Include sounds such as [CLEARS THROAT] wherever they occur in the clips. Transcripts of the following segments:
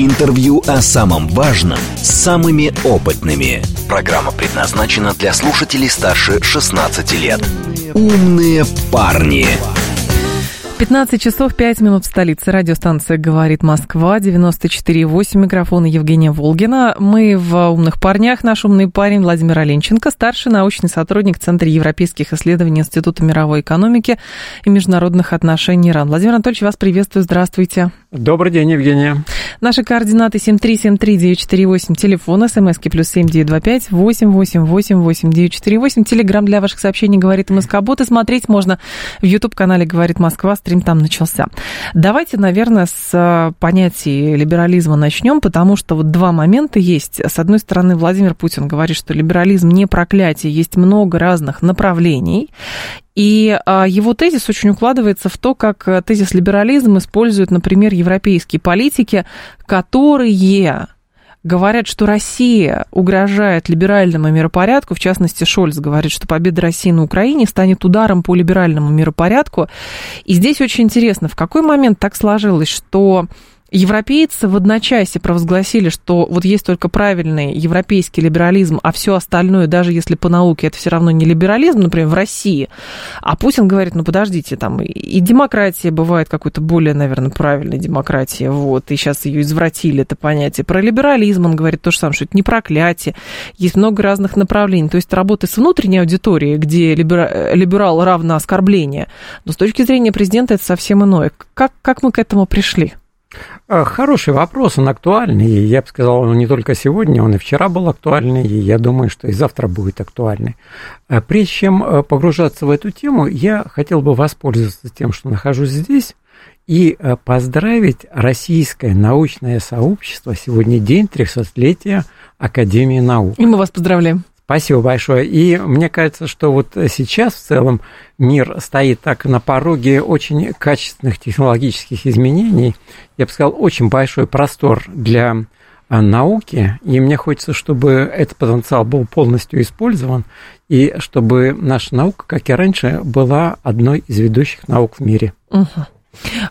Интервью о самом важном с самыми опытными. Программа предназначена для слушателей старше 16 лет. Умные парни. 15 часов 5 минут в столице. Радиостанция «Говорит Москва», 94,8. Микрофон Евгения Волгина. Мы в «Умных парнях». Наш умный парень Владимир Оленченко, старший научный сотрудник Центра европейских исследований Института мировой экономики и международных отношений РАН. Владимир Анатольевич, вас приветствую. Здравствуйте. Добрый день, Евгения. Наши координаты 7373948, телефон, смски плюс 7925 888 948, телеграмм для ваших сообщений «Говорит Москобот» и смотреть можно в YouTube-канале «Говорит Москва», стрим там начался. Давайте, наверное, с э, понятия либерализма начнем, потому что вот два момента есть. С одной стороны, Владимир Путин говорит, что либерализм не проклятие, есть много разных направлений, и а, его тезис очень укладывается в то, как э, тезис либерализм используют, например, европейские политики, которые говорят, что Россия угрожает либеральному миропорядку, в частности, Шольц говорит, что победа России на Украине станет ударом по либеральному миропорядку. И здесь очень интересно, в какой момент так сложилось, что Европейцы в одночасье провозгласили, что вот есть только правильный европейский либерализм, а все остальное, даже если по науке, это все равно не либерализм, например, в России. А Путин говорит, ну подождите, там и демократия бывает какой-то более, наверное, правильной демократия, вот, и сейчас ее извратили, это понятие. Про либерализм он говорит то же самое, что это не проклятие, есть много разных направлений. То есть работы с внутренней аудиторией, где либера, либерал равно оскорбление, но с точки зрения президента это совсем иное. Как, как мы к этому пришли? Э, хороший вопрос, он актуальный. Я бы сказал, он не только сегодня, он и вчера был актуальный, и я думаю, что и завтра будет актуальный. Э, прежде чем э, погружаться в эту тему, я хотел бы воспользоваться тем, что нахожусь здесь, и поздравить российское научное сообщество. Сегодня день 300-летия Академии наук. И мы вас поздравляем. Спасибо большое. И мне кажется, что вот сейчас в целом мир стоит так на пороге очень качественных технологических изменений. Я бы сказал, очень большой простор для а, науки, и мне хочется, чтобы этот потенциал был полностью использован, и чтобы наша наука, как и раньше, была одной из ведущих наук в мире. Угу.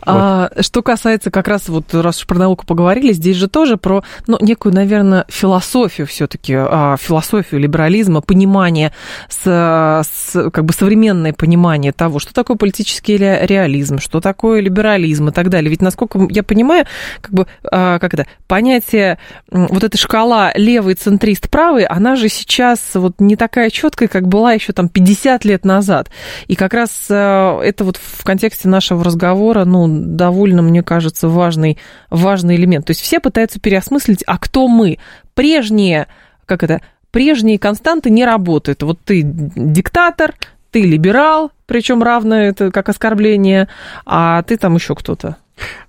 А, что касается как раз, вот раз уж про науку поговорили, здесь же тоже про ну, некую, наверное, философию все-таки, а, философию либерализма, понимание, с, с, как бы современное понимание того, что такое политический реализм, что такое либерализм и так далее. Ведь, насколько я понимаю, как бы, а, как это, понятие, вот эта шкала левый центрист правый, она же сейчас вот не такая четкая, как была еще там 50 лет назад. И как раз это вот в контексте нашего разговора разговора, ну, довольно, мне кажется, важный, важный элемент. То есть все пытаются переосмыслить, а кто мы? Прежние, как это, прежние константы не работают. Вот ты диктатор, ты либерал, причем равно это как оскорбление, а ты там еще кто-то.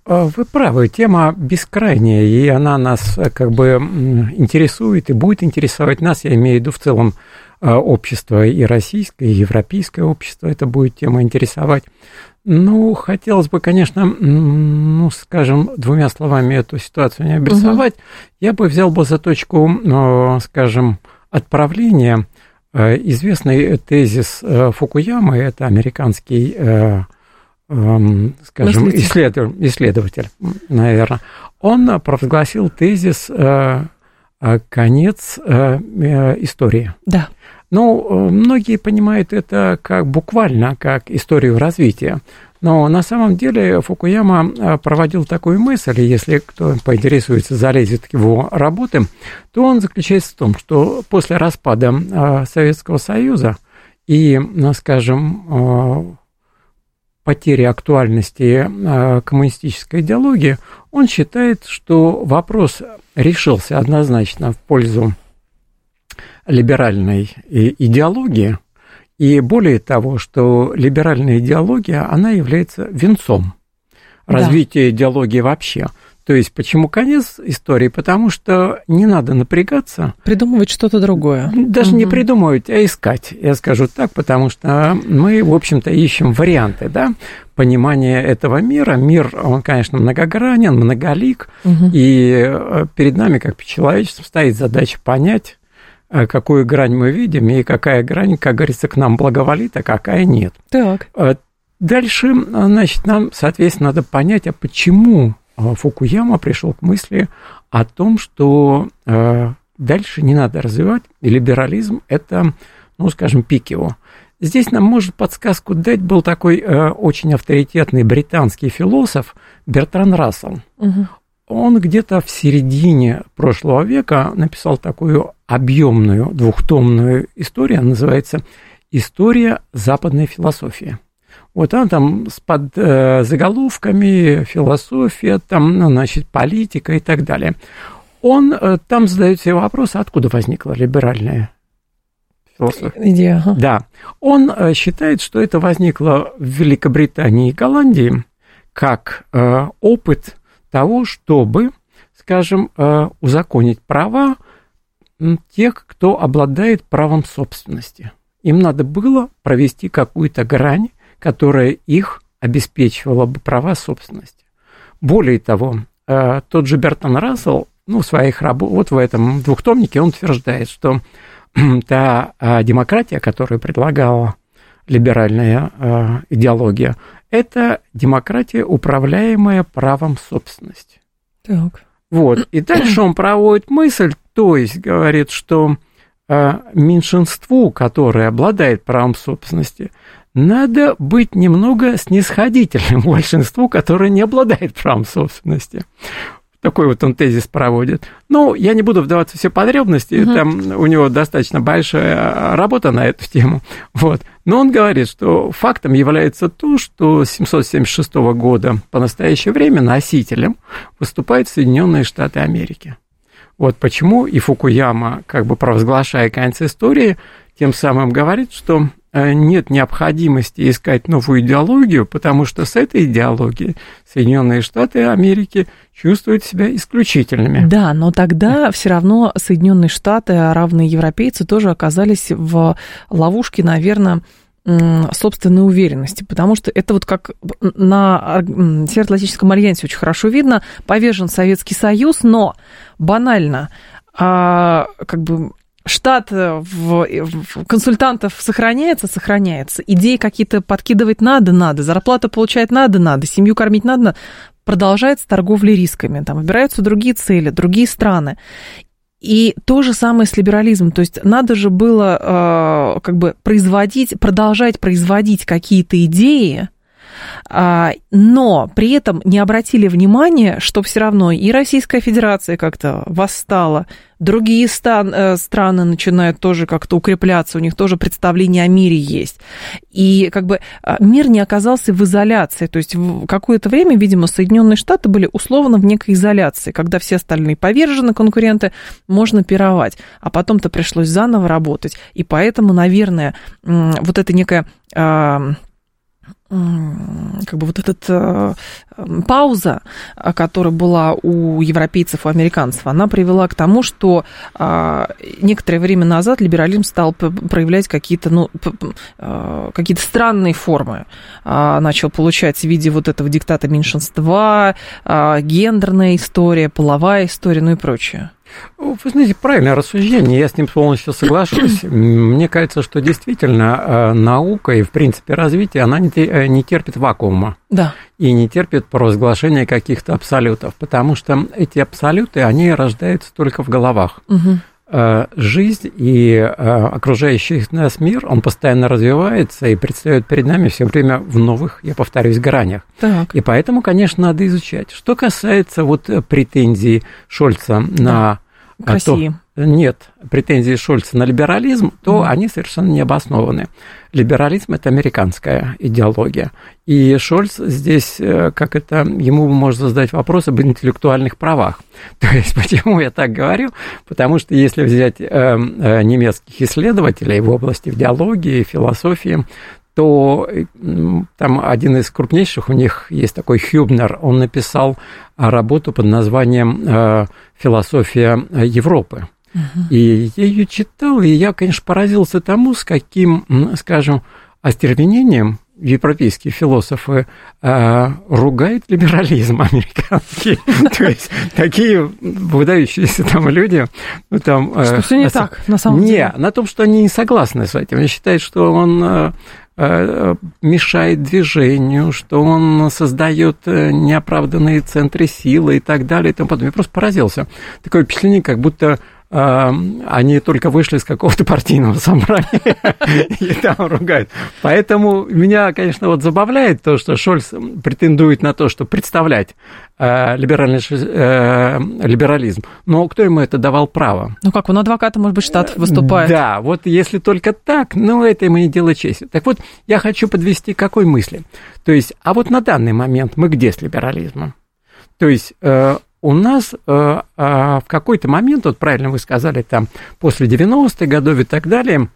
А, вы правы, тема бескрайняя, и она нас э, как бы интересует и будет интересовать нас, я имею в виду в целом э, общество и российское, и европейское общество, это будет тема интересовать. Ну, хотелось бы, конечно, ну, скажем, двумя словами эту ситуацию не обрисовать. Угу. Я бы взял бы за точку, э, скажем, отправления э, известный тезис Фукуямы, это американский, эм, скажем, исследователь, исследователь, наверное. Он провозгласил тезис «конец истории». Да. Ну, э, многие понимают это как буквально, как историю развития. Но на самом деле Фукуяма э, проводил такую мысль, и если кто поинтересуется, залезет в его работы, то он заключается в том, что после распада э, Советского Союза и, скажем, потери актуальности коммунистической идеологии, он считает, что вопрос решился однозначно в пользу либеральной идеологии, и более того, что либеральная идеология, она является венцом развития да. идеологии вообще. То есть, почему конец истории? Потому что не надо напрягаться. Придумывать что-то другое. Даже угу. не придумывать, а искать. Я скажу так, потому что мы, в общем-то, ищем варианты, да, понимания этого мира. Мир, он, конечно, многогранен, многолик, угу. и э, перед нами, как человечеством, стоит задача понять, э, какую грань мы видим, и какая грань, как говорится, к нам благоволит, а какая нет. Так. Э, дальше, значит, нам, соответственно, надо понять, а почему Фукуяма пришел к мысли о том, что э, дальше не надо развивать, и либерализм – это, ну, скажем, пик его. Здесь нам может подсказку дать был такой э, очень авторитетный британский философ Бертран Рассел. Угу. Он где-то в середине прошлого века написал такую объемную двухтомную историю, она называется «История западной философии». Вот она там с под э, заголовками философия, там, ну, значит, политика и так далее. Он э, там задает себе вопрос, откуда возникла либеральная философия. Идея. Ага. Да. Он э, считает, что это возникло в Великобритании и Голландии как э, опыт того, чтобы, скажем, э, узаконить права тех, кто обладает правом собственности. Им надо было провести какую-то грань которая их обеспечивала бы права собственности. Более того, э, тот же Бертон Рассел, ну, в своих работах, вот в этом двухтомнике он утверждает, что [CLEARS THROAT] та э, демократия, которую предлагала либеральная э, идеология, это демократия, управляемая правом собственности. Так. Вот. И дальше он проводит мысль, то есть говорит, что меньшинству, которое обладает правом собственности, надо быть немного снисходительным [LAUGHS] большинству, которое не обладает правом собственности. Такой вот он тезис проводит. Ну, я не буду вдаваться в все подробности, угу. там у него достаточно большая работа на эту тему. Вот. Но он говорит, что фактом является то, что с 776 года по настоящее время носителем выступают Соединенные Штаты Америки. Вот почему и Фукуяма, как бы провозглашая конец истории, тем самым говорит, что нет необходимости искать новую идеологию, потому что с этой идеологией Соединенные Штаты Америки чувствуют себя исключительными. Да, но тогда все равно Соединенные Штаты, а равные европейцы, тоже оказались в ловушке, наверное, собственной уверенности, потому что это вот как на Североатлантическом альянсе очень хорошо видно, повержен Советский Союз, но банально а, как бы штат э, в, в консультантов сохраняется, сохраняется. Идеи какие-то подкидывать надо, надо. Зарплату получать надо, надо. Семью кормить надо. Продолжается торговля рисками. Там выбираются другие цели, другие страны. И то же самое с либерализмом. То есть надо же было э, как бы производить, продолжать производить какие-то идеи, но при этом не обратили внимания, что все равно и Российская Федерация как-то восстала, другие стан, э, страны начинают тоже как-то укрепляться, у них тоже представление о мире есть. И как бы а, мир не оказался в изоляции. То есть в какое-то время, видимо, Соединенные Штаты были условно в некой изоляции, когда все остальные повержены конкуренты, можно пировать. А потом-то пришлось заново работать. И поэтому, наверное, вот это некая как бы вот эта э, пауза, которая была у европейцев, у американцев, она привела к тому, что э, некоторое время назад либерализм стал проявлять какие-то, ну, э, какие-то странные формы. Э, начал получать в виде вот этого диктата меньшинства, э, гендерная история, половая история, ну и прочее. Вы знаете, правильное рассуждение, я с ним полностью соглашусь. [CLEARS THROAT] Мне кажется, что действительно э, наука и, в принципе, развитие, она не, э, не терпит вакуума. Да. И не терпит провозглашения каких-то абсолютов, потому что эти абсолюты, они рождаются только в головах. Угу жизнь и окружающий нас мир, он постоянно развивается и предстает перед нами все время в новых, я повторюсь, гранях. Так. И поэтому, конечно, надо изучать. Что касается вот претензий Шольца на к России. Нет претензий Шольца на либерализм, то mm. они совершенно не обоснованы. Либерализм – это американская идеология. И Шольц здесь, э, как это, ему можно задать вопрос об интеллектуальных правах. [LAUGHS] То есть, почему я так говорю? Потому что если взять э, э, немецких исследователей в области идеологии, философии, то там один из крупнейших у них есть такой Хюбнер, он написал работу под названием «Философия Европы». И я ее читал, и я, конечно, поразился тому, с каким, скажем, остервенением европейские философы э, ругают либерализм [LAUGHS] американский. [LAUGHS] То есть такие выдающиеся там люди. Ну, там, э, что все не так, на самом деле. Не, на том, что они не согласны с этим. Они считают, что он э, э мешает движению, что он создает неоправданные центры силы и так далее и тому подобное. Я просто поразился. Такое впечатление, как будто они только вышли из какого-то партийного собрания [LAUGHS] и там ругают. Поэтому меня, конечно, вот забавляет то, что Шольц претендует на то, что представлять э, либеральный, э, либерализм. Но кто ему это давал право? Ну как, он адвокатом, может быть, штат выступает. Да, вот если только так, ну это ему не дело чести. Так вот, я хочу подвести к какой мысли. То есть, а вот на данный момент мы где с либерализмом? То есть э, у нас э, э, в какой-то момент, вот правильно вы сказали, там после 90-х годов и так далее,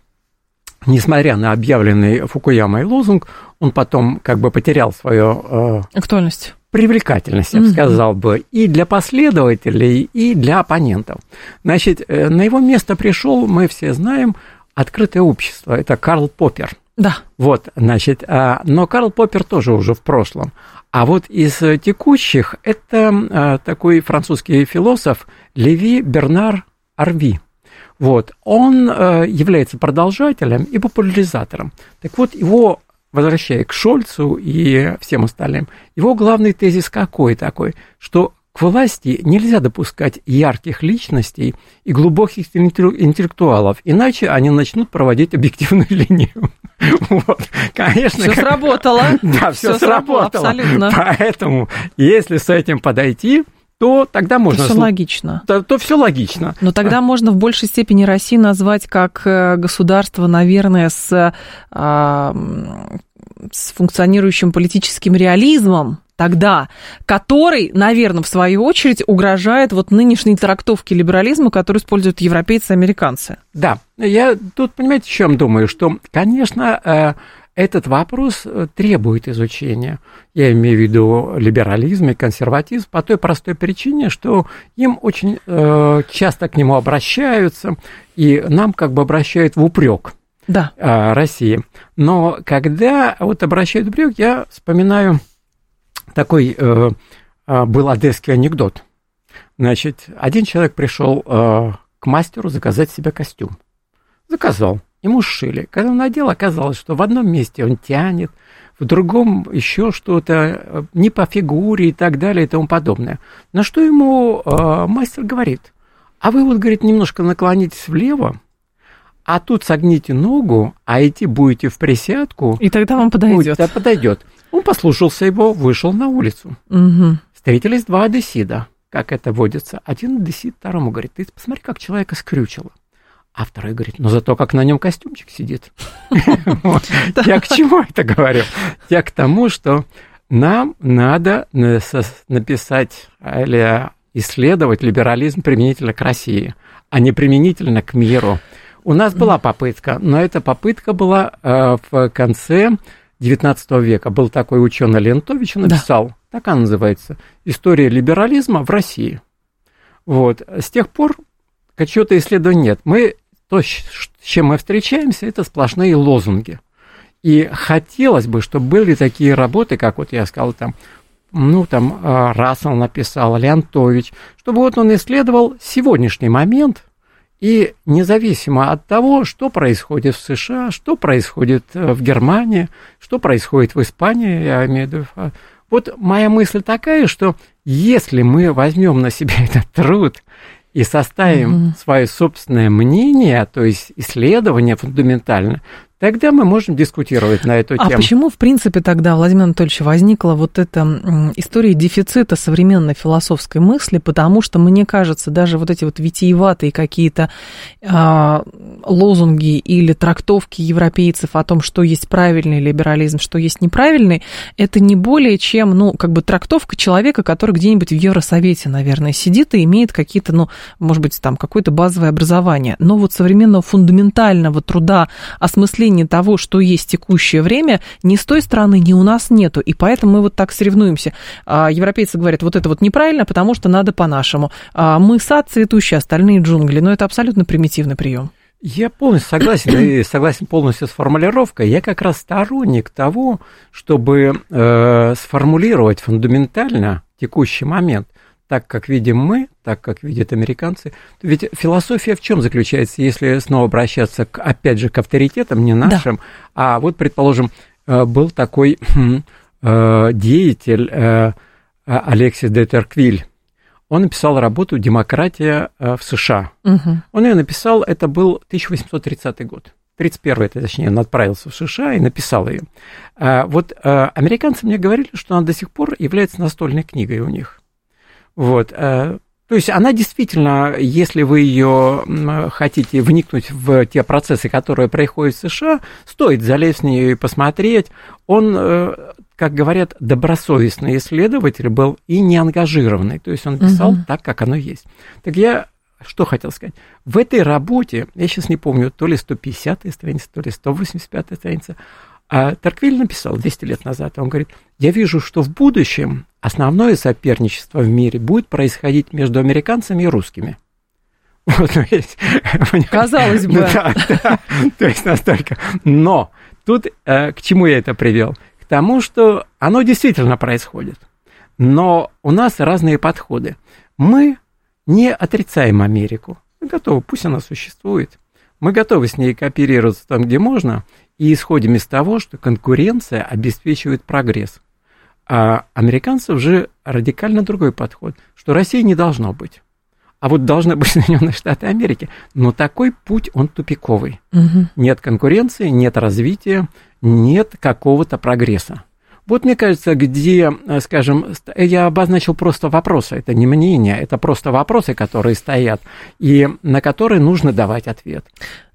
несмотря на объявленный Фукуямой лозунг, он потом как бы потерял свою... Э, Актуальность. Привлекательность, я бы сказал бы, и для последователей, и для оппонентов. Значит, э, на его место пришел, мы все знаем, открытое общество. Это Карл Поппер. Да. Вот, значит, а, но Карл Поппер тоже уже в прошлом. А вот из текущих это а, такой французский философ Леви Бернар Арви. Вот, он а, является продолжателем и популяризатором. Так вот, его, возвращая к Шольцу и всем остальным, его главный тезис какой такой, что к власти нельзя допускать ярких личностей и глубоких интеллектуалов, иначе они начнут проводить объективную [LAUGHS] линию. Вот, конечно. Все сработало. [LAUGHS] Да, все, сработало. Абсолютно. Поэтому, если с этим подойти, то тогда можно... Все логично. То, то все логично. Но тогда можно в большей степени Россию назвать как э, государство, наверное, с, а, с функционирующим политическим реализмом, тогда, который, наверное, в свою очередь угрожает вот нынешней трактовке либерализма, которую используют европейцы и американцы. Да, я тут, понимаете, о чем думаю, что, конечно, э, этот вопрос э, требует изучения. Я имею в виду либерализм и консерватизм по той простой причине, что им очень э, часто к нему обращаются, и нам как бы обращают в упрек да. России. Но когда вот обращают в упрек, я вспоминаю такой э, э, был одесский анекдот. Значит, один человек пришел э, к мастеру заказать себе костюм. Заказал. Ему сшили. Когда он надел, оказалось, что в одном месте он тянет, в другом еще что-то, э, не по фигуре и так далее и тому подобное. На что ему э, мастер говорит, а вы вот, говорит, немножко наклонитесь влево, а тут согните ногу, а идти будете в присядку. И тогда вам подойдет. Да, подойдет. Он послушался его, вышел на улицу. Угу. Встретились два одессида, как это водится. Один одессит второму говорит, ты посмотри, как человека скрючило. А второй говорит, ну зато как на нем костюмчик сидит. [LAUGHS] Я к чему это говорю? Я к тому, что нам надо написать или исследовать либерализм применительно к России, а не применительно к миру. У нас была попытка, но эта попытка была э, в конце XIX века. Был такой ученый Лентович, написал, да. так она называется, «История либерализма в России». Вот. С тех пор чего-то исследований нет. Мы, то, с чем мы встречаемся, это сплошные лозунги. И хотелось бы, чтобы были такие работы, как вот я сказал, там, ну, там, э, Рассел написал, Леонтович, чтобы вот он исследовал сегодняшний момент – и независимо от того, что происходит в США, что происходит э, в Германии, что происходит в Испании, я имею в виду, вот моя мысль такая, что если мы возьмем на себя [LAUGHS] этот труд и составим mm свое собственное мнение, то есть исследование фундаментально, Тогда мы можем дискутировать на эту а тему. А почему, в принципе, тогда, Владимир Анатольевич, возникла вот эта история дефицита современной философской мысли? Потому что, мне кажется, даже вот эти вот витиеватые какие-то а, лозунги или трактовки европейцев о том, что есть правильный либерализм, что есть неправильный, это не более чем, ну, как бы трактовка человека, который где-нибудь в Евросовете, наверное, сидит и имеет какие-то, ну, может быть, там, какое-то базовое образование. Но вот современного фундаментального труда осмысления понимания того, что есть текущее время, ни с той стороны, ни у нас нету. И поэтому мы вот так соревнуемся. А европейцы говорят, вот это вот неправильно, потому что надо по-нашему. А мы сад цветущий, остальные джунгли. Но это абсолютно примитивный прием. Я полностью согласен, и согласен полностью с формулировкой. Я как раз сторонник того, чтобы э, сформулировать фундаментально текущий момент так, как видим мы, так, как видят американцы. Ведь философия в чем заключается, если снова обращаться, к, опять же, к авторитетам, не нашим, да. а вот, предположим, э, был такой э, деятель э, Алексис де Терквиль, он написал работу «Демократия в США». Угу. Он ее написал, это был 1830 год. 31 это, точнее, он отправился в США и написал ее. Вот американцы мне говорили, что она до сих пор является настольной книгой у них. Вот. Э, то есть она действительно, если вы ее хотите вникнуть в те процессы, которые происходят в США, стоит залезть в нее и посмотреть. Он, э, как говорят, добросовестный исследователь был и неангажированный. То есть он писал угу. так, как оно есть. Так я что хотел сказать? В этой работе, я сейчас не помню, то ли 150-я страница, то ли 185-я страница, а Торквиль написал 200 лет назад, он говорит, я вижу, что в будущем основное соперничество в мире будет происходить между американцами и русскими. Вот, [LAUGHS] Казалось бы. Да, да, то есть настолько. Но тут э, к чему я это привел? К тому, что оно действительно происходит. Но у нас разные подходы. Мы не отрицаем Америку. Мы готовы, пусть она существует. Мы готовы с ней кооперироваться там, где можно, и исходим из того, что конкуренция обеспечивает прогресс. А американцев же радикально другой подход, что России не должно быть. А вот должны быть [LAUGHS] Соединенные Штаты Америки. Но такой путь, он тупиковый. Угу. Нет конкуренции, нет развития, нет какого-то прогресса. Вот мне кажется, где, скажем, я обозначил просто вопросы, это не мнение, это просто вопросы, которые стоят, и на которые нужно давать ответ.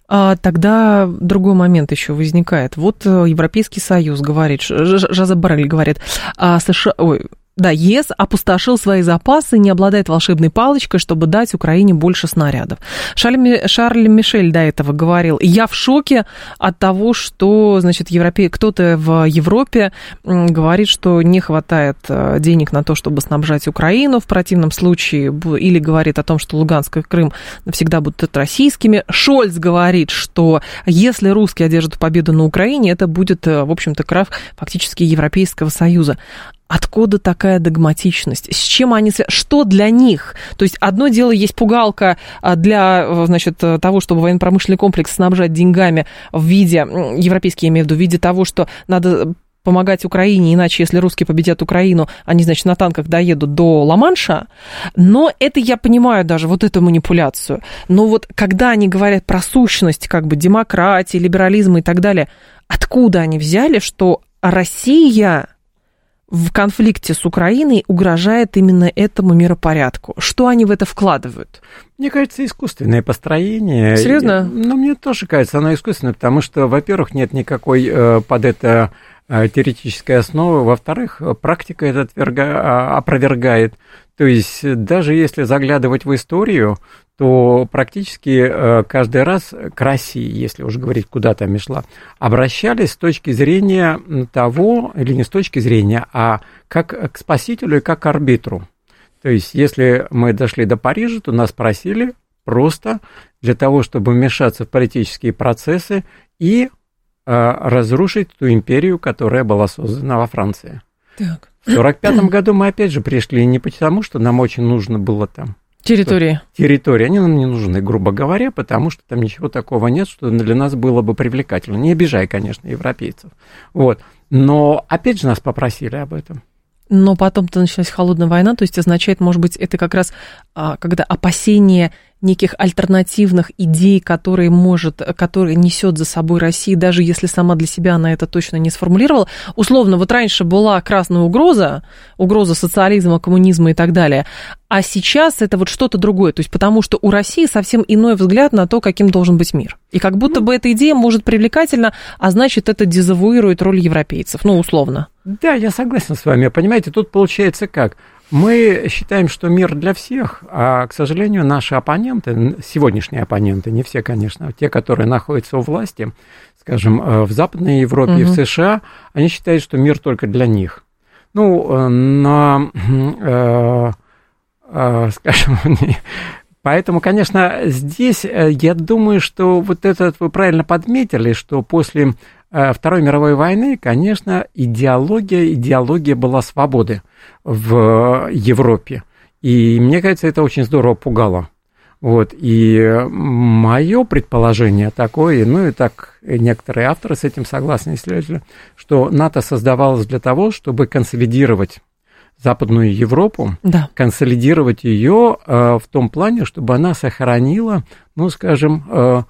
А тогда другой момент еще возникает. Вот э, Европейский Союз говорит, Жаза Барель говорит, а США, ой, да, ЕС опустошил свои запасы, не обладает волшебной палочкой, чтобы дать Украине больше снарядов. Шарль, Шарль Мишель до этого говорил, я в шоке от того, что, значит, Европе... кто-то в Европе говорит, что не хватает э, денег на то, чтобы снабжать Украину в противном случае, или говорит о том, что Луганск и Крым навсегда будут российскими. Шольц говорит, что если русские одержат победу на Украине, это будет, э, в общем-то, крах фактически Европейского Союза. Откуда такая догматичность? С чем они... Что для них? То есть одно дело есть пугалка а, для значит, того, чтобы военно-промышленный комплекс снабжать деньгами в виде, европейский я имею в виду, в виде того, что надо помогать Украине, иначе, если русские победят Украину, они, значит, на танках доедут до Ла-Манша. Но это я понимаю даже, вот эту манипуляцию. Но вот когда они говорят про сущность, как бы демократии, либерализма и так далее, откуда они взяли, что Россия в конфликте с Украиной угрожает именно этому миропорядку? Что они в это вкладывают? Мне кажется, искусственное построение. Серьезно? Ну, мне тоже кажется, оно искусственное, потому что, во-первых, нет никакой э, под это э, теоретической основы, во-вторых, практика это отверга, а, опровергает. То есть даже если заглядывать в историю, то практически э, каждый раз к России, если уже говорить, куда там и шла, обращались с точки зрения того, или не с точки зрения, а как к спасителю и как к арбитру. То есть, если мы дошли до Парижа, то нас просили просто для того, чтобы вмешаться в политические процессы и э, разрушить ту империю, которая была создана во Франции. Так. В 1945 году мы опять же пришли не потому, что нам очень нужно было там Территории. Территории. Они нам не нужны, грубо говоря, потому что там ничего такого нет, что для нас было бы привлекательно. Не обижай, конечно, европейцев. Вот. Но опять же нас попросили об этом. Но потом-то началась холодная война, то есть означает, может быть, это как раз а, когда опасение неких альтернативных идей, которые может, которые несет за собой Россия, даже если сама для себя она это точно не сформулировала. Условно, вот раньше была красная угроза, угроза социализма, коммунизма и так далее, а сейчас это вот что-то другое, то есть потому что у России совсем иной взгляд на то, каким должен быть мир. И как будто бы эта идея может привлекательно, а значит, это дезавуирует роль европейцев, ну, условно. Да, я согласен с вами. Понимаете, тут получается как? Мы считаем, что мир для всех, а, к сожалению, наши оппоненты, сегодняшние оппоненты, не все, конечно, те, которые находятся у власти, скажем, э, в Западной Европе угу. и в США, они считают, что мир только для них. Ну, э, на, э, э, скажем, [LAUGHS] Поэтому, конечно, здесь э, я думаю, что вот этот вы правильно подметили, что после Второй мировой войны, конечно, идеология, идеология была свободы в Европе. И мне кажется, это очень здорово пугало. Вот, и мое предположение такое, ну и так некоторые авторы с этим согласны, исследователи, что НАТО создавалось для того, чтобы консолидировать Западную Европу, да. консолидировать ее э, в том плане, чтобы она сохранила, ну, скажем, э,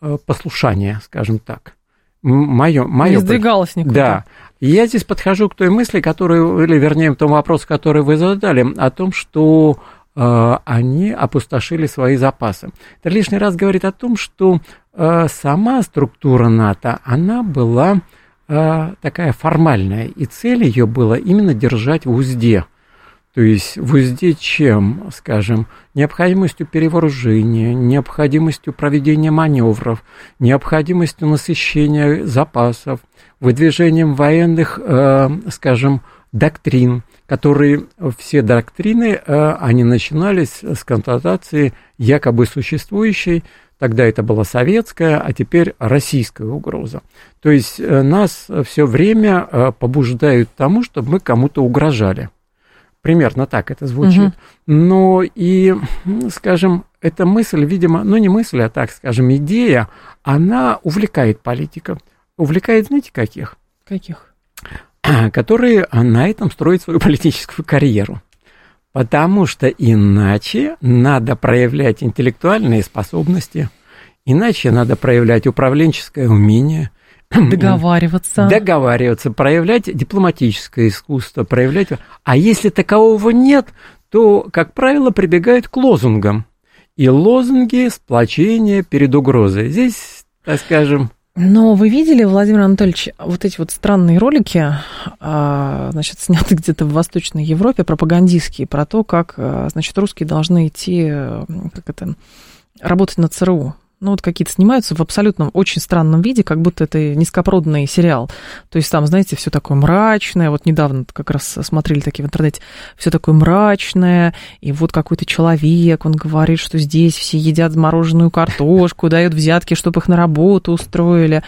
э, послушание, скажем так. Мое, мое Не сдвигалось никуда. Да. Я здесь подхожу к той мысли, которую, или вернее, к тому вопросу, который вы задали, о том, что э, они опустошили свои запасы. Это лишний раз говорит о том, что э, сама структура НАТО, она была э, такая формальная, и цель ее была именно держать в узде. То есть в узде чем, скажем, необходимостью перевооружения, необходимостью проведения маневров, необходимостью насыщения запасов, выдвижением военных, э, скажем, доктрин, которые все доктрины, э, они начинались с констатации якобы существующей Тогда это была советская, а теперь российская угроза. То есть э, нас все время э, побуждают тому, чтобы мы кому-то угрожали. Примерно так это звучит. Угу. Но и, скажем, эта мысль, видимо, ну не мысль, а так скажем, идея, она увлекает политиков. Увлекает, знаете, каких? Каких? [CLEARS THROAT] Которые на этом строят свою политическую карьеру. Потому что иначе надо проявлять интеллектуальные способности, иначе надо проявлять управленческое умение, договариваться, договариваться, проявлять дипломатическое искусство, проявлять. А если такового нет, то, как правило, прибегают к лозунгам. И лозунги сплочения перед угрозой. Здесь, так скажем, но вы видели, Владимир Анатольевич, вот эти вот странные ролики, а, значит, сняты где-то в Восточной Европе, пропагандистские, про то, как, а, значит, русские должны идти, как это, работать на ЦРУ ну, вот какие-то снимаются в абсолютно очень странном виде, как будто это низкопроданный сериал. То есть там, знаете, все такое мрачное. Вот недавно как раз смотрели такие в интернете. Все такое мрачное. И вот какой-то человек, он говорит, что здесь все едят замороженную картошку, дают взятки, чтобы их на работу устроили.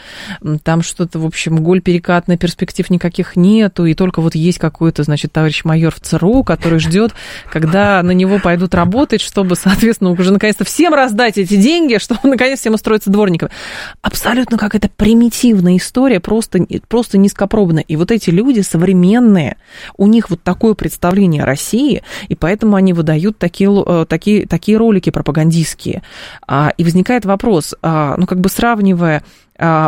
Там что-то, в общем, голь перекатная, перспектив никаких нету. И только вот есть какой-то, значит, товарищ майор в ЦРУ, который ждет, когда на него пойдут работать, чтобы, соответственно, уже наконец-то всем раздать эти деньги, [LAUGHS] чтобы наконец всем устроиться дворниками. Абсолютно какая-то примитивная история, просто, просто низкопробная. И вот эти люди современные, у них вот такое представление о России, и поэтому они выдают такие, э, такие, такие ролики пропагандистские. А, и возникает вопрос, а, ну как бы сравнивая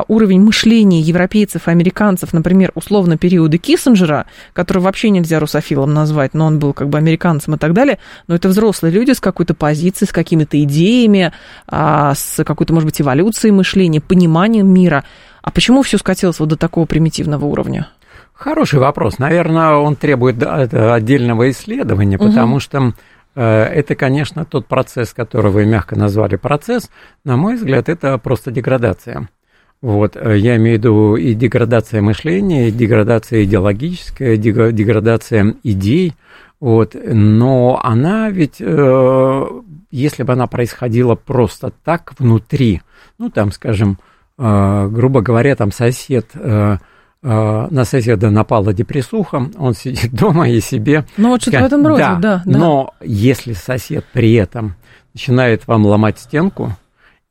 уровень мышления европейцев и американцев, например, условно периоды Киссинджера, который вообще нельзя русофилом назвать, но он был как бы американцем и так далее, но это взрослые люди с какой-то позицией, с какими-то идеями, а, с какой-то, может быть, эволюцией мышления, пониманием мира. А почему все скатилось вот до такого примитивного уровня? Хороший вопрос. Наверное, он требует отдельного исследования, угу. потому что э, это, конечно, тот процесс, который вы мягко назвали процесс, на мой взгляд, это просто деградация. Вот, э, я имею в виду и деградация мышления, и деградация идеологическая, деградация идей, вот, но она ведь, э, если бы она происходила просто так внутри, ну, там, скажем, э, грубо говоря, там сосед на соседа напала депрессуха, он сидит [LAUGHS] дома и себе... Ну, вот что-то в этом роде, да, да, да. Но если сосед при этом начинает вам ломать стенку,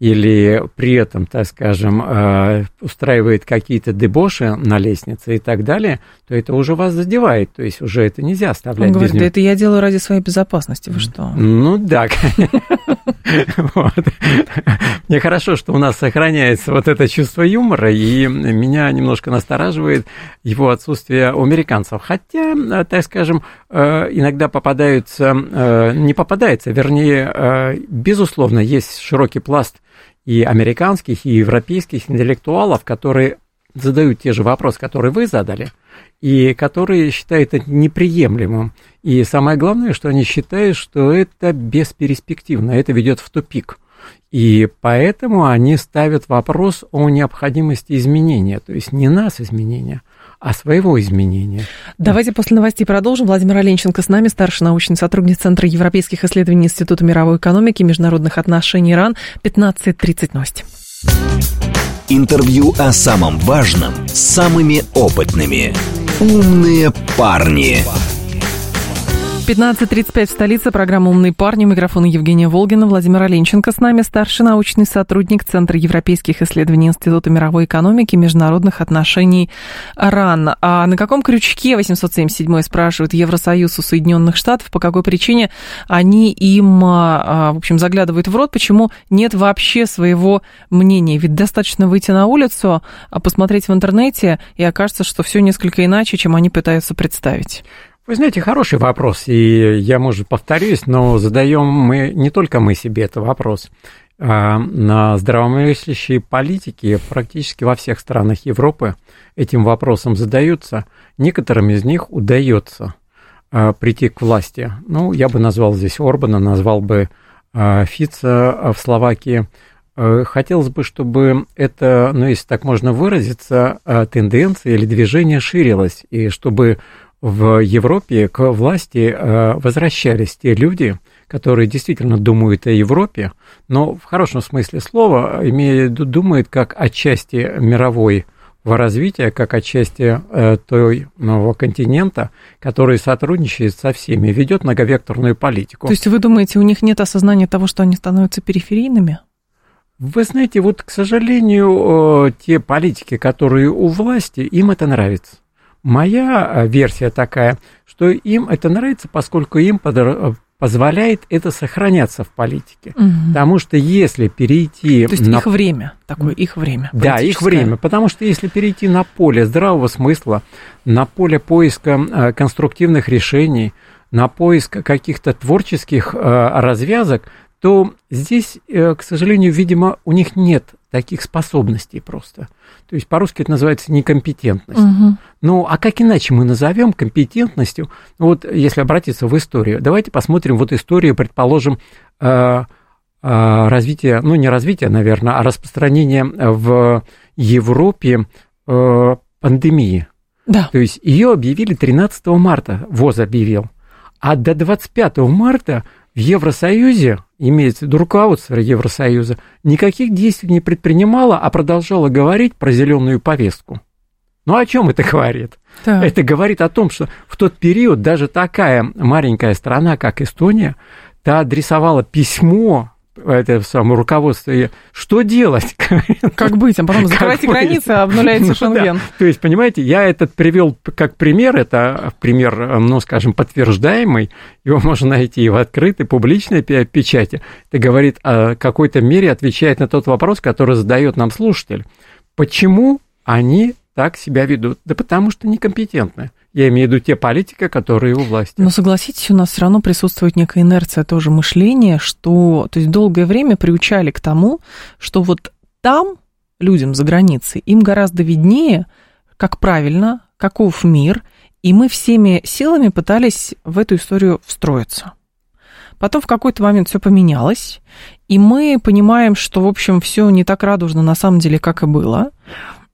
или при этом, так скажем, э, устраивает какие-то дебоши на лестнице и так далее, то это уже вас задевает, то есть уже это нельзя оставлять Он говорит, да это я делаю ради своей безопасности, вы что? Ну да, [LAUGHS] Мне хорошо, что у нас сохраняется вот это чувство юмора, и меня немножко настораживает его отсутствие у американцев. Хотя, э, так скажем, э, иногда попадаются, не попадается, вернее, безусловно, есть широкий пласт и американских, и европейских интеллектуалов, которые задают те же вопросы, которые вы задали, и которые считают это неприемлемым. И самое главное, что они считают, что это бесперспективно, это ведет в тупик. И поэтому они ставят вопрос о необходимости изменения, то есть не нас изменения, а своего изменения. Давайте после новостей продолжим. Владимир Оленченко с нами, старший научный сотрудник Центра европейских исследований Института мировой экономики и международных отношений ИРАН. 15.30 новости. Интервью о самом важном с самыми опытными. «Умные парни». 15.35 в столице. Программа «Умные парни». Микрофон Евгения Волгина. Владимир Оленченко с нами. Старший научный сотрудник Центра европейских исследований Института мировой экономики и международных отношений РАН. А на каком крючке, 877 спрашивают, Евросоюз у Соединенных Штатов? По какой причине они им, а, в общем, заглядывают в рот? Почему нет вообще своего мнения? Ведь достаточно выйти на улицу, а посмотреть в интернете, и окажется, что все несколько иначе, чем они пытаются представить. Вы знаете, хороший вопрос, и я, может, повторюсь, но задаем мы, не только мы себе этот вопрос, а на здравомыслящие политики практически во всех странах Европы этим вопросом задаются. Некоторым из них удается а, прийти к власти. Ну, я бы назвал здесь Орбана, назвал бы а, Фица в Словакии. Хотелось бы, чтобы это, ну, если так можно выразиться, тенденция или движение ширилось, и чтобы в Европе к власти э, возвращались те люди, которые действительно думают о Европе, но в хорошем смысле слова, имея в виду, думают как о части мировой развития, как о части э, той нового континента, который сотрудничает со всеми, ведет многовекторную политику. То есть вы думаете, у них нет осознания того, что они становятся периферийными? Вы знаете, вот, к сожалению, э, те политики, которые у власти, им это нравится. Моя э, версия такая, что им это нравится, поскольку им э, позволяет это сохраняться в политике. Угу. Потому что если перейти... То есть на... их время, такое их время. Да, их время. Потому что если перейти на поле здравого смысла, на поле поиска э, конструктивных решений, на поиск каких-то творческих развязок, то здесь, к сожалению, видимо, у них нет таких способностей просто. То есть по-русски это называется некомпетентность. Угу. Ну, а как иначе мы назовем компетентностью? Ну, вот если обратиться в историю, давайте посмотрим вот историю, предположим, э, э, развития, ну, не развития, наверное, а распространения в Европе э, пандемии. Да. То есть ее объявили 13 марта, ВОЗ объявил. А до 25 марта в Евросоюзе, имеется в виду руководство Евросоюза, никаких действий не предпринимало, а продолжало говорить про зеленую повестку. Ну о чем это [LAUGHS] говорит? Так. Это говорит о том, что в тот период даже такая маленькая страна, как Эстония, та адресовала письмо это самое руководство, что делать? [LAUGHS] Как быть? А потом закрывайте границы, обнуляйте ну, Шенген. Да. То есть, понимаете, я этот привел как пример, это пример, ну, скажем, подтверждаемый, его можно найти и в открытой, публичной печати. Это говорит о какой-то мере отвечает на тот вопрос, который задает нам слушатель. Почему они так себя ведут? Да потому что некомпетентны. Я имею в виду те политики, которые у власти. Но согласитесь, у нас все равно присутствует некая инерция тоже мышления, что, то есть долгое время приучали к тому, что вот там людям за границей им гораздо виднее, как правильно, каков мир, и мы всеми силами пытались в эту историю встроиться. Потом в какой-то момент все поменялось, и мы понимаем, что, в общем, все не так радужно на самом деле, как и было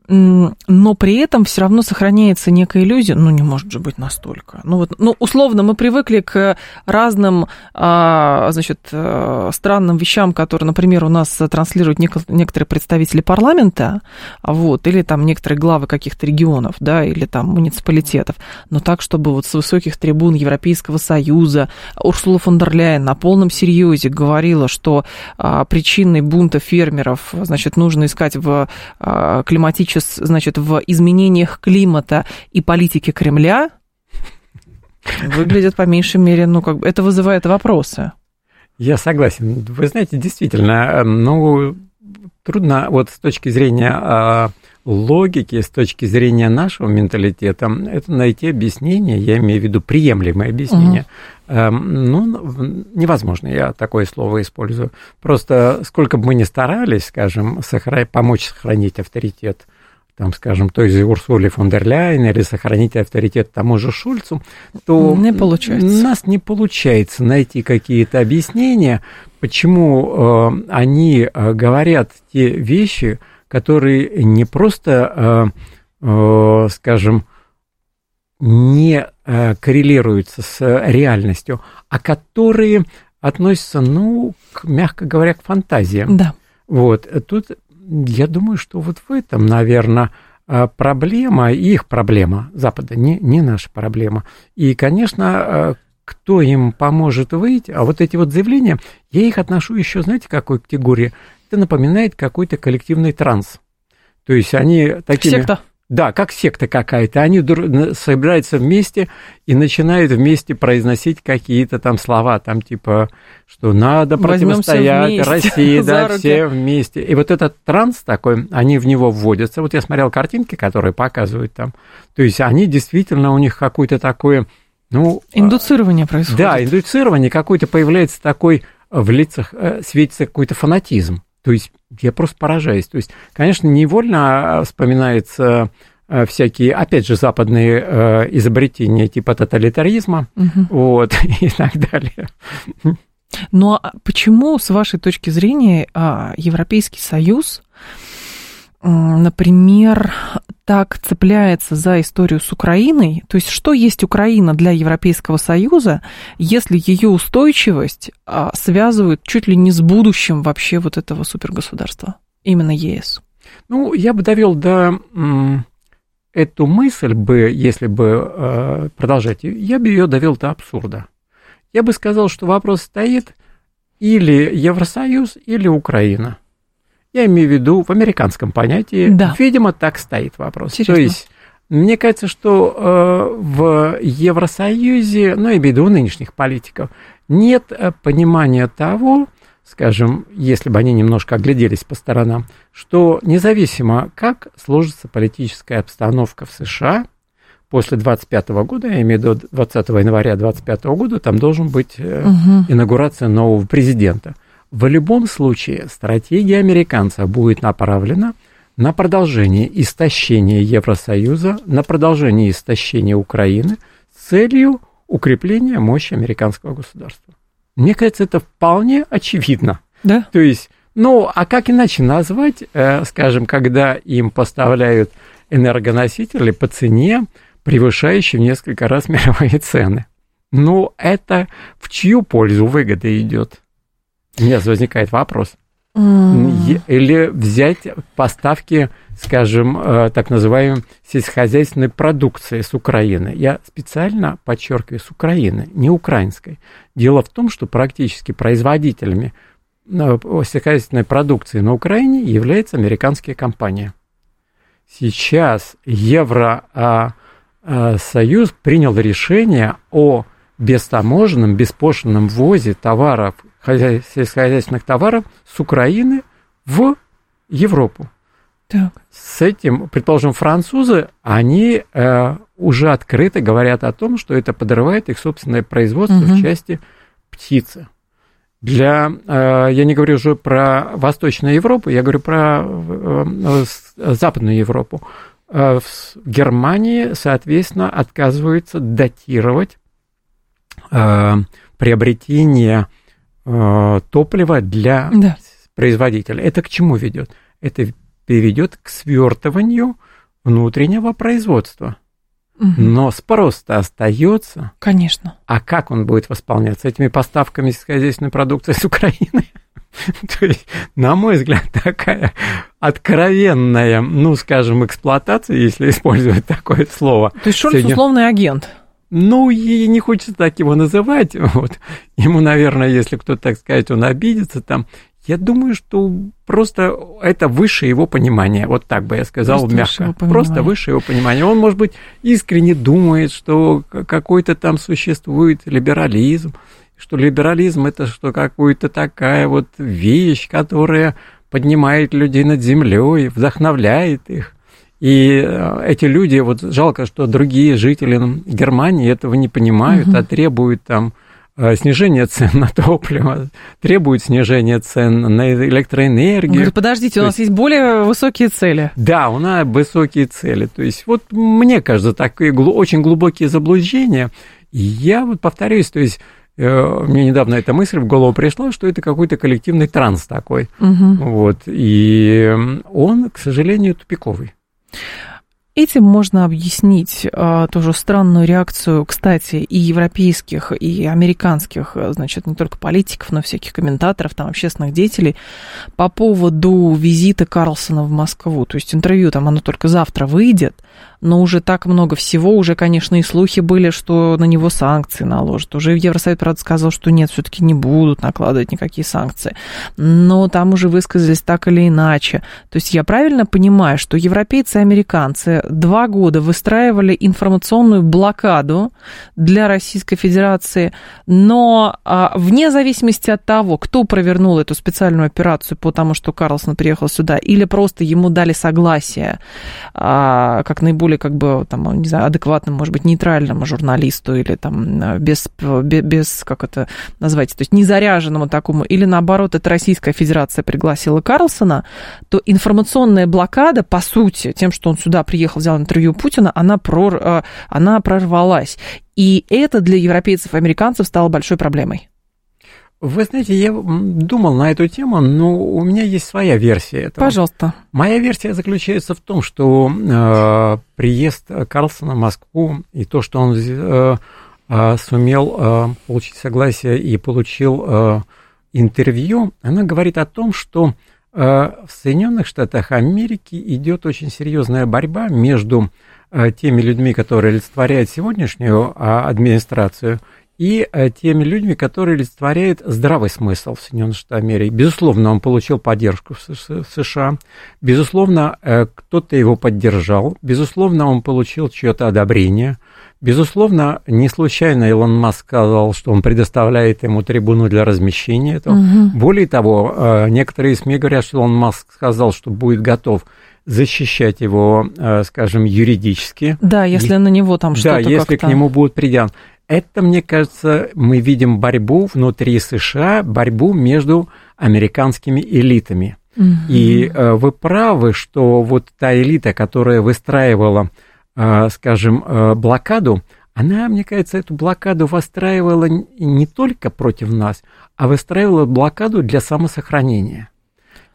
но при этом все равно сохраняется некая иллюзия, ну, не может же быть настолько. Ну, вот, ну, условно, мы привыкли к разным, а, значит, э, странным вещам, которые, например, у нас транслируют некоторые представители парламента, вот, или там некоторые главы каких-то регионов, да, или там муниципалитетов, но так, чтобы вот с высоких трибун Европейского Союза Урсула фон дер Ляйен на полном серьезе говорила, что а, причиной бунта фермеров, значит, нужно искать в а, климатическом сейчас, значит, в изменениях климата и политике Кремля выглядят по меньшей мере, ну, как бы это вызывает вопросы. Я согласен. Вы знаете, действительно, ну, трудно вот с точки зрения а, логики, с точки зрения нашего менталитета, это найти объяснение, я имею в виду приемлемое объяснение. Угу. Ну, невозможно, я такое слово использую. Просто сколько бы мы ни старались, скажем, сохранить, помочь сохранить авторитет там, скажем, той же Урсуле фон дер Ляйен или сохранить авторитет тому же Шульцу, то не получается. у нас не получается найти какие-то объяснения, почему э, они э, говорят те вещи, которые не просто, э, э, скажем, не э, коррелируются с реальностью, а которые относятся, ну, к, мягко говоря, к фантазиям. Да. Вот, тут я думаю, что вот в этом, наверное, э, проблема, их проблема Запада, не, не наша проблема. И, конечно, э, кто им поможет выйти, а вот эти вот заявления, я их отношу еще, знаете, к какой категории? Это напоминает какой-то коллективный транс. То есть они такими... Секта. Да, как секта какая-то. Они собираются вместе и начинают вместе произносить какие-то там слова, там типа, что надо противостоять России, [LAUGHS] да, все вместе. И вот этот транс такой, они в него вводятся. Вот я смотрел картинки, которые показывают там. То есть они действительно, у них какое-то такое, ну... Индуцирование происходит. Да, индуцирование, какой-то появляется такой в лицах, э, светится какой-то фанатизм. То есть я просто поражаюсь. То есть, конечно, невольно вспоминается э, всякие, опять же, западные э, изобретения типа тоталитаризма, угу. вот, [LAUGHS] и так далее. Но почему, с вашей точки зрения, а, Европейский Союз например, так цепляется за историю с Украиной, то есть что есть Украина для Европейского Союза, если ее устойчивость а, связывают чуть ли не с будущим вообще вот этого супергосударства, именно ЕС? Ну, я бы довел до эту мысль бы, если бы э, продолжать, я бы ее довел до абсурда. Я бы сказал, что вопрос стоит или Евросоюз, или Украина. Я имею в виду в американском понятии. Да. Видимо, так стоит вопрос. Серьезно? То есть, мне кажется, что э, в Евросоюзе, ну, я имею в виду у нынешних политиков, нет э, понимания того, скажем, если бы они немножко огляделись по сторонам, что независимо, как сложится политическая обстановка в США, после 25 года, я имею в виду 20 января 25 года, там должен быть угу. инаугурация нового президента – в любом случае стратегия американцев будет направлена на продолжение истощения Евросоюза, на продолжение истощения Украины с целью укрепления мощи американского государства. Мне кажется, это вполне очевидно. Да? То есть, ну, а как иначе назвать, э, скажем, когда им поставляют энергоносители по цене, превышающей в несколько раз [LAUGHS] мировые цены? Ну, это в чью пользу выгода идет? У меня возникает вопрос. Mm. Или взять поставки, скажем, э, так называемой сельскохозяйственной продукции с Украины. Я специально подчеркиваю, с Украины, не украинской. Дело в том, что практически производителями э, сельскохозяйственной продукции на Украине является американские компании. Сейчас Евросоюз а, принял решение о бестаможенном, беспошлинном ввозе товаров сельскохозяйственных товаров с Украины в Европу. Так. С этим, предположим, французы, они э, уже открыто говорят о том, что это подрывает их собственное производство угу. в части птицы. Для, э, я не говорю уже про Восточную Европу, я говорю про э, э, Западную Европу. Э, в Германии, соответственно, отказываются датировать э, приобретение топлива для да. производителя. Это к чему ведет? Это приведет к свертыванию внутреннего производства. Угу. Но спрос-то остается. Конечно. А как он будет восполняться этими поставками сельскохозяйственной продукции с Украины? [LAUGHS] То есть, на мой взгляд, такая откровенная, ну, скажем, эксплуатация, если использовать такое слово. То есть Шольц Сегодня... условный агент. Ну, и не хочется так его называть. [LAUGHS] Вот. Ему, наверное, если кто-то так сказать, он обидится там. Я думаю, что просто это выше его понимания. Вот так бы я сказал просто мягко. Выше просто выше его понимания. Он, может быть, искренне думает, что какой-то там существует либерализм, что либерализм это что какая-то такая вот вещь, которая поднимает людей над землей, вдохновляет их. И э, эти люди, вот жалко, что другие жители Германии этого не понимают, угу. а требуют там э, снижение цен на топливо, требует снижения цен на электроэнергию. Говорит, подождите, у нас есть более высокие цели. Да, у нас высокие цели. То есть вот мне кажется, такие очень глубокие заблуждения. И я вот повторюсь, то есть Э, мне недавно эта мысль в голову пришла, что это какой-то коллективный транс такой. Угу. Вот. И он, к сожалению, тупиковый. Этим можно объяснить а, тоже странную реакцию, кстати, и европейских, и американских, значит, не только политиков, но всяких комментаторов, там, общественных деятелей по поводу визита Карлсона в Москву. То есть интервью там, оно только завтра выйдет, но уже так много всего, уже, конечно, и слухи были, что на него санкции наложат. Уже Евросовет, правда, сказал, что нет, все-таки не будут накладывать никакие санкции. Но там уже высказались так или иначе. То есть я правильно понимаю, что европейцы и американцы два года выстраивали информационную блокаду для Российской Федерации, но а, вне зависимости от того, кто провернул эту специальную операцию по тому, что Карлсон приехал сюда, или просто ему дали согласие, а, как наиболее, как бы, там, не знаю, адекватному, может быть, нейтральному журналисту или там без, без, без как это назвать, то есть незаряженному такому, или наоборот, это Российская Федерация пригласила Карлсона, то информационная блокада, по сути, тем, что он сюда приехал, взял интервью Путина, она, прор, э, она прорвалась. И это для европейцев и американцев стало большой проблемой. Вы знаете, я думал на эту тему, но у меня есть своя версия этого. Пожалуйста. Моя версия заключается в том, что э, приезд Карлсона в Москву и то, что он э, э, сумел э, получить согласие и получил э, интервью, она говорит о том, что э, в Соединенных Штатах Америки идет очень серьезная борьба между э, теми людьми, которые олицетворяют сегодняшнюю э, администрацию, и э, теми людьми, которые олицетворяют здравый смысл в Соединенных Штатах Америки. Безусловно, он получил поддержку в США, безусловно, э, кто-то его поддержал, безусловно, он получил чье-то одобрение, безусловно, не случайно Илон Маск сказал, что он предоставляет ему трибуну для размещения этого. Угу. Более того, э, некоторые СМИ говорят, что Илон Маск сказал, что будет готов защищать его, скажем, юридически. Да, если и, на него там что-то Да, если к нему будут предъявлены. Это, мне кажется, мы видим борьбу внутри США, борьбу между американскими элитами. Угу. И э, вы правы, что вот та элита, которая выстраивала, э, скажем, э, блокаду, она, мне кажется, эту блокаду выстраивала не только против нас, а выстраивала блокаду для самосохранения.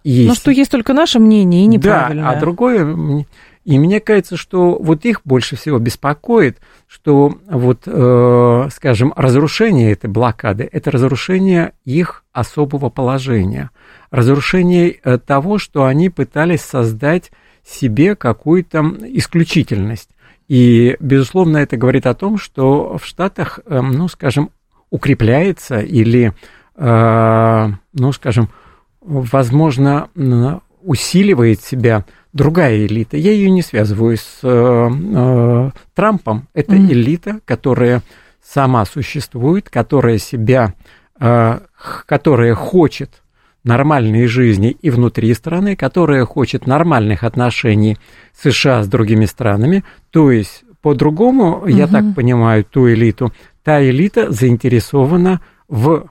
Есть. Но что есть только наше мнение и неправильное. Да, а другое и мне кажется, что вот их больше всего беспокоит, что вот, э, скажем, разрушение этой блокады – это разрушение их особого положения, разрушение э, того, что они пытались создать себе какую-то исключительность. И, безусловно, это говорит о том, что в Штатах, э, ну, скажем, укрепляется или, э, ну, скажем, возможно, усиливает себя другая элита. Я ее не связываю с э, э, Трампом. Это mm-hmm. элита, которая сама существует, которая себя, э, которая хочет нормальной жизни и внутри страны, которая хочет нормальных отношений США с другими странами. То есть, по-другому, угу. я так понимаю, ту элиту, та элита заинтересована в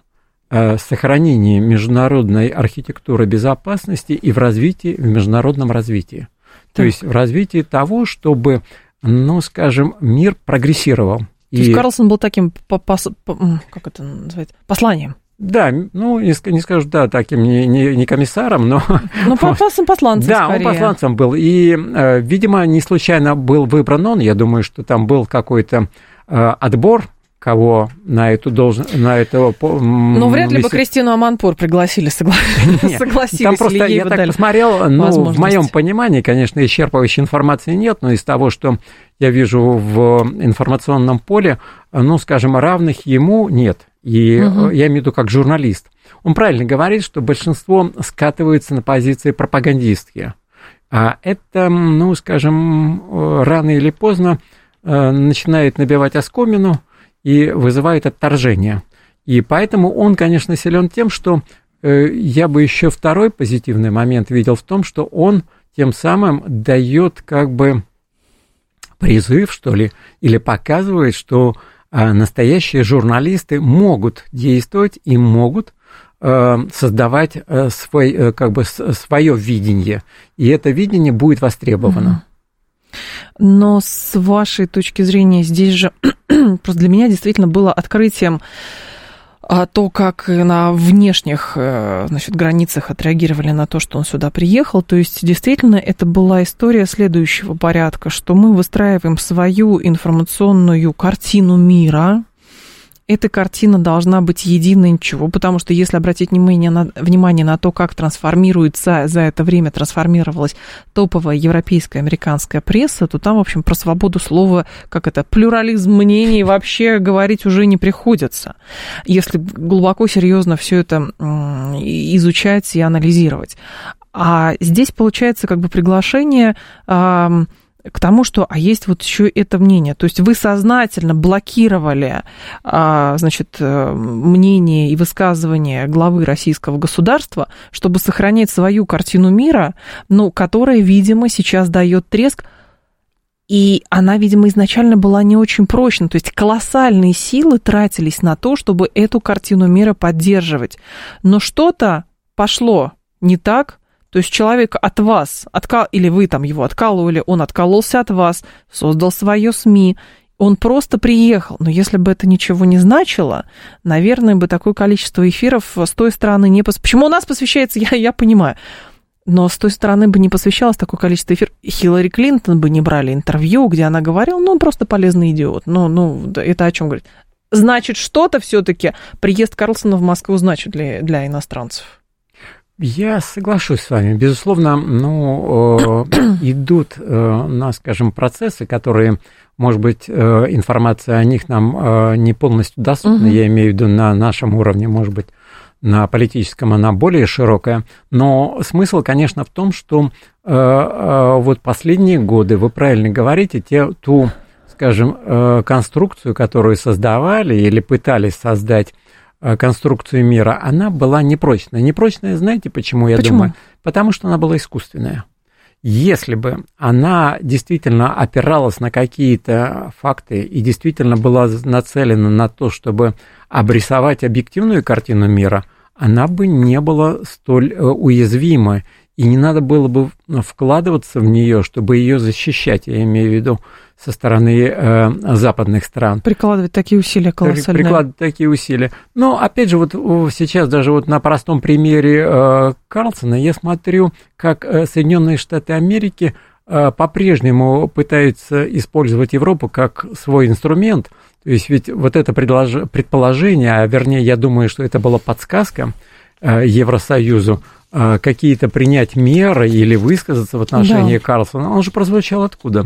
сохранении международной архитектуры безопасности и в развитии, в международном развитии. Так. То есть в развитии того, чтобы, ну, скажем, мир прогрессировал. То и... есть Карлсон был таким, как это называется, посланием? Да, ну, не, не скажу, да, таким не, не, не комиссаром, но... [LAUGHS] Ну, [LAUGHS] посланцем, посланцем Да, скорее. он посланцем был. И, э, видимо, не случайно был выбран он. Я думаю, что там был какой-то э, отбор кого на эту должность, на этого... Ну, вряд ли бы Кристину Аманпур пригласили, согла... согласились Там просто, я так посмотрел, ну, в моем понимании, конечно, исчерпывающей информации нет, но из того, что я вижу в информационном поле, ну, скажем, равных ему нет. И угу. я имею в виду как журналист. Он правильно говорит, что большинство скатывается на позиции пропагандистские. А это, ну, скажем, э, рано или поздно э, начинает набивать оскомину, и вызывает отторжение. И поэтому он, конечно, силен тем, что э, я бы еще второй позитивный момент видел в том, что он тем самым дает как бы призыв, что ли, или показывает, что настоящие журналисты могут действовать и могут создавать свой, как бы свое видение, и это видение будет востребовано. Но с вашей точки зрения здесь же [CLEARS THROAT] просто для меня действительно было открытием а то, как на внешних э, значит, границах отреагировали на то, что он сюда приехал, то есть действительно это была история следующего порядка, что мы выстраиваем свою информационную картину мира, эта картина должна быть единой ничего, потому что если обратить внимание на, внимание на то, как трансформируется, за это время трансформировалась топовая европейская, американская пресса, то там, в общем, про свободу слова, как это, плюрализм мнений вообще говорить уже не приходится, если глубоко, серьезно все это изучать и анализировать. А здесь получается как бы приглашение к тому, что, а есть вот еще это мнение. То есть вы сознательно блокировали, а, значит, э, мнение и высказывание главы российского государства, чтобы сохранять свою картину мира, ну, которая, видимо, сейчас дает треск, и она, видимо, изначально была не очень прочна. То есть колоссальные силы тратились на то, чтобы эту картину мира поддерживать. Но что-то пошло не так, то есть человек от вас, откал, или вы там его откалывали, он откололся от вас, создал свое СМИ, он просто приехал. Но если бы это ничего не значило, наверное, бы такое количество эфиров с той стороны не... Пос... Почему у нас посвящается, [LAUGHS] я, я понимаю. Но с той стороны бы не посвящалось такое количество эфиров. Хиллари Клинтон бы не брали интервью, где она говорила, ну, он просто полезный идиот. Ну, ну, это о чем говорит? Значит, что-то все-таки приезд Карлсона в Москву значит для, для иностранцев. Я соглашусь с вами. Безусловно, ну, э, [CLEARS THROAT] идут э, на, скажем, процессы, которые, может быть, э, информация о них нам не полностью доступна, угу. я имею в виду на нашем уровне, может быть, на политическом она более широкая, но смысл, конечно, в том, что вот последние годы, вы правильно говорите, те, ту, скажем, конструкцию, которую создавали или пытались создать Э, конструкцию мира, она была непрочная. Непрочная, знаете почему, я почему? думаю? Потому что она была искусственная. Если бы она действительно опиралась на какие-то факты и действительно была нацелена на то, чтобы обрисовать объективную картину мира, она бы не была столь э, уязвима, и не надо было бы вкладываться в нее, чтобы ее защищать, я имею в виду со стороны э, западных стран. Прикладывать такие усилия колоссальные. Прикладывать такие усилия. Но, опять же, вот сейчас даже вот на простом примере э, Карлсона я смотрю, как э, Соединенные Штаты Америки э, по-прежнему пытаются использовать Европу как свой инструмент. То есть ведь вот это предположение, а вернее, я думаю, что это была подсказка э, Евросоюзу, э, какие-то принять меры или высказаться в отношении да. Карлсона, он же прозвучал откуда?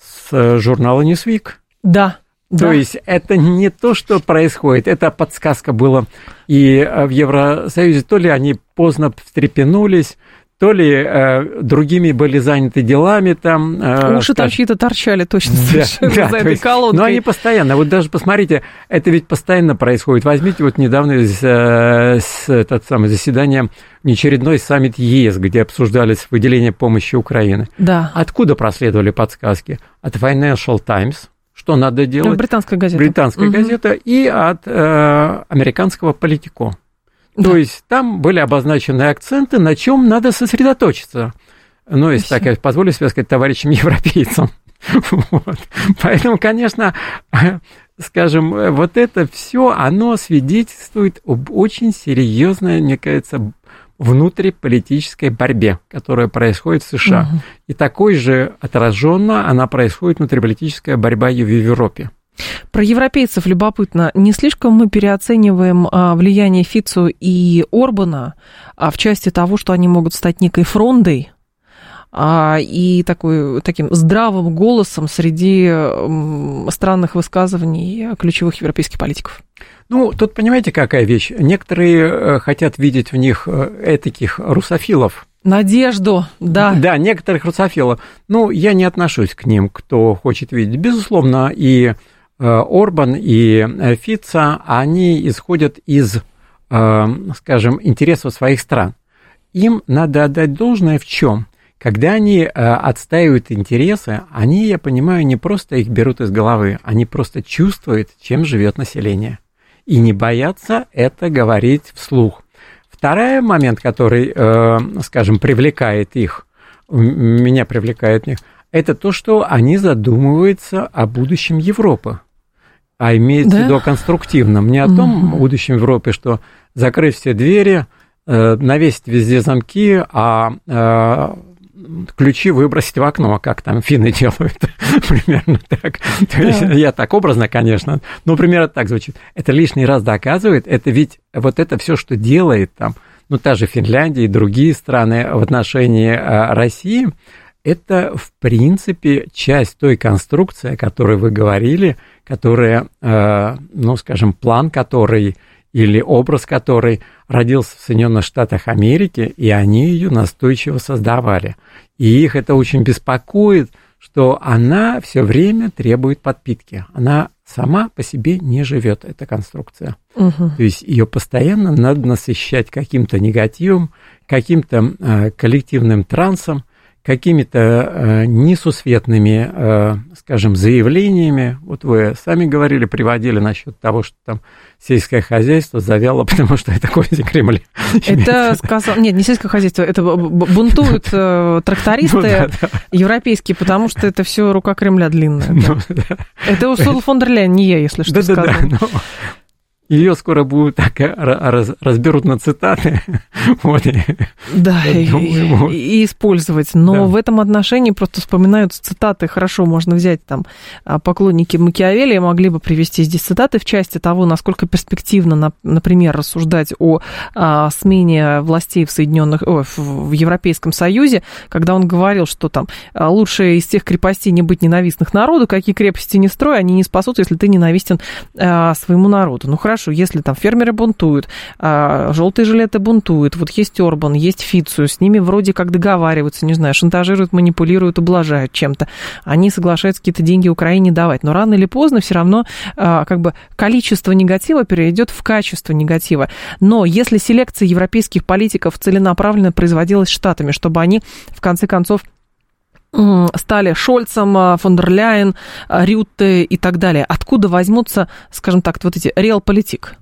с э, журнала Newsweek. Да. То да. есть это не то, что происходит, это подсказка была и э, в Евросоюзе, то ли они поздно встрепенулись, то ли э, другими были заняты делами там. Э, Уши там чьи-то торчали точно да, да, за этой колонкой. Но они постоянно, вот даже посмотрите, это ведь постоянно происходит. Возьмите вот недавно э, с, этот самый заседание, очередной саммит ЕС, где обсуждались выделение помощи Украины. Да. Откуда проследовали подсказки? От Financial Times, что надо делать. Британская газета. Британская угу. газета и от э, американского политико. Да. То есть там были обозначены акценты, на чем надо сосредоточиться. Ну, если так я позволю себе сказать, товарищам европейцам. [LAUGHS] Вот. Поэтому, конечно, [LAUGHS] скажем, вот это все, оно свидетельствует об очень серьезной, мне кажется, внутриполитической борьбе, которая происходит в США. Угу. И такой же отраженно она происходит внутриполитическая борьба и в Европе. Про европейцев любопытно. Не слишком мы переоцениваем а, влияние Фицу и Орбана а, в части того, что они могут стать некой фрондой а, и такой, таким здравым голосом среди странных высказываний ключевых европейских политиков? Ну, тут понимаете, какая вещь? Некоторые э, хотят видеть в них э, таких русофилов, Надежду, да. Да, некоторых русофилов. Ну, я не отношусь к ним, кто хочет видеть. Безусловно, и Орбан и э, Фица, они исходят из, э, скажем, интересов своих стран. Им надо отдать должное в чем? когда они э, отстаивают интересы, они, я понимаю, не просто их берут из головы, они просто чувствуют, чем живет население. И не боятся это говорить вслух. Второй момент, который, э, скажем, привлекает их, меня привлекает них, это то, что они задумываются о будущем Европы. А имеется да? в виду конструктивном, не о том угу. будущем Европы, что закрыть все двери, э, навесить везде замки, а ключи выбросить в окно, как там финны [LAUGHS] делают, примерно так. То есть, я так образно, конечно, но примерно так звучит. Это лишний раз доказывает, это ведь вот это все, что делает там, ну, та же Финляндия и другие страны в отношении а, России, это, в принципе, часть той конструкции, о которой вы говорили, которая, а, ну, скажем, план, который или образ, который родился в Соединенных Штатах Америки, и они ее настойчиво создавали. И их это очень беспокоит, что она все время требует подпитки. Она сама по себе не живет, эта конструкция. Угу. То есть ее постоянно надо насыщать каким-то негативом, каким-то э, коллективным трансом, какими-то э, несусветными, э, скажем, заявлениями. Вот вы сами говорили, приводили насчет того, что там сельское хозяйство завяло, [LAUGHS] потому что это козьи Кремль. Это сказал... Нет, не сельское хозяйство, это бунтуют э, трактористы ну европейские, потому что это все рука Кремля длинная. [LAUGHS] Ну это Урсула фон дер Ляйен, не я, если что, сказал. Ее скоро будут так раз, разберут на цитаты. [LAUGHS] вот, да, и, думаю, и использовать. Но да. в этом отношении просто вспоминаются цитаты. Хорошо, можно взять там а, поклонники Макиавелли могли бы привести здесь цитаты в части того, насколько перспективно, например, рассуждать о, о а, смене властей в Соединенных, о, в Европейском Союзе, когда он говорил, что там а, лучше из тех крепостей не быть ненавистных народу, какие крепости не строй, они не спасут, если ты ненавистен своему народу. Ну хорошо хорошо, если там фермеры бунтуют, а, желтые жилеты бунтуют, вот есть Орбан, есть Фицию, с ними вроде как договариваются, не знаю, шантажируют, манипулируют, ублажают чем-то, они соглашаются какие-то деньги Украине давать, но рано или поздно все равно а, как бы количество негатива перейдет в качество негатива. Но если селекция европейских политиков целенаправленно производилась штатами, чтобы они в конце концов стали Шольцем, а, фон дер Ляйен, а, Рютте и так далее. Откуда возьмутся, скажем так, вот эти реал-политик?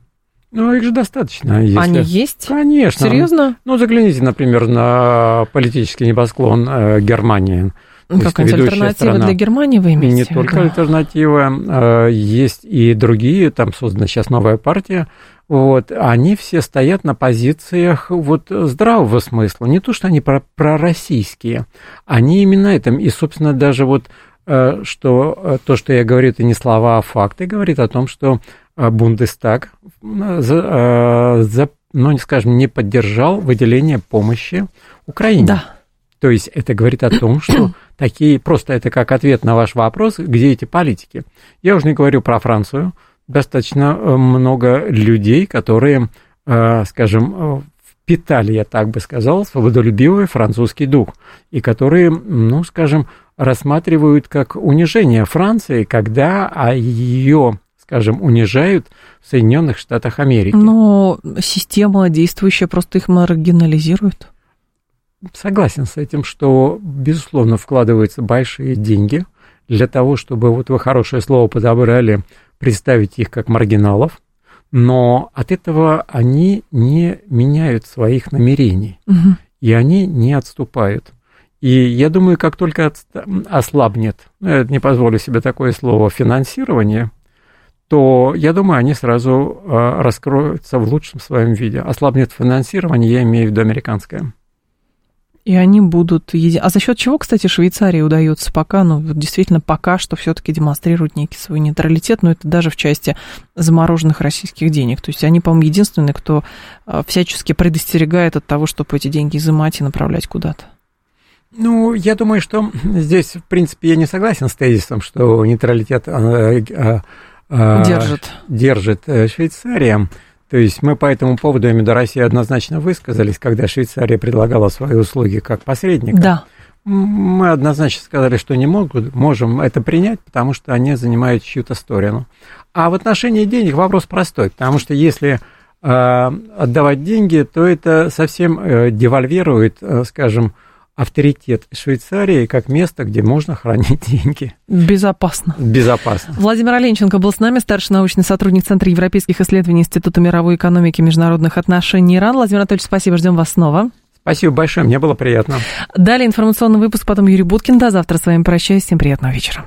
Ну, их же достаточно. Если... Они есть? Конечно. Серьезно? Ну, загляните, например, на политический небосклон э, Германии. Какая-нибудь альтернатива страна. для Германии вы имеете Не только альтернатива, э, есть и другие, там создана сейчас новая партия, вот, они все стоят на позициях вот здравого смысла. Не то, что они про пророссийские, они именно этом. И, собственно, даже вот э, что э, то, что я говорю, это не слова, а факты, говорит о том, что э, Бундестаг, за, за, ну, не скажем, не поддержал выделение помощи Украине. Да. То есть это говорит о том, что [CLEARS THROAT] такие, просто это как ответ на ваш вопрос, где эти политики. Я уже не говорю про Францию, достаточно э, много людей, которые, э, скажем, э, впитали, я так бы сказал, свободолюбивый французский дух, и которые, ну, скажем, рассматривают как унижение Франции, когда ее, скажем, унижают в Соединенных Штатах Америки. Но система действующая просто их маргинализирует. Согласен с этим, что, безусловно, вкладываются большие деньги для того, чтобы, вот вы хорошее слово подобрали, представить их как маргиналов, но от этого они не меняют своих намерений, угу. и они не отступают. И я думаю, как только ослабнет, ну, не позволю себе такое слово, финансирование, то я думаю, они сразу а, раскроются в лучшем своем виде. Ослабнет финансирование, я имею в виду американское. И они будут... Еди... А за счет чего, кстати, Швейцарии удается пока, ну, действительно, пока что все-таки демонстрируют некий свой нейтралитет, но это даже в части замороженных российских денег. То есть они, по-моему, единственные, кто а, всячески предостерегает от того, чтобы эти деньги изымать и направлять куда-то. Ну, я думаю, что здесь, в принципе, я не согласен с тезисом, что нейтралитет а, а, держит. держит э, Швейцария. То есть мы по этому поводу МИДа России однозначно высказались, когда Швейцария предлагала свои услуги как посредника. Да. Мы однозначно сказали, что не могут, можем это принять, потому что они занимают чью-то сторону. А в отношении денег вопрос простой, потому что если э, отдавать деньги, то это совсем э, девальвирует, э, скажем, авторитет Швейцарии как место, где можно хранить [LAUGHS] деньги. Безопасно. Безопасно. Владимир Оленченко был с нами, старший научный сотрудник Центра европейских исследований Института мировой экономики и международных отношений ИРАН. Владимир Анатольевич, спасибо, ждем вас снова. Спасибо большое, мне было приятно. Далее информационный выпуск, потом Юрий Буткин. До завтра с вами прощаюсь. Всем приятного вечера.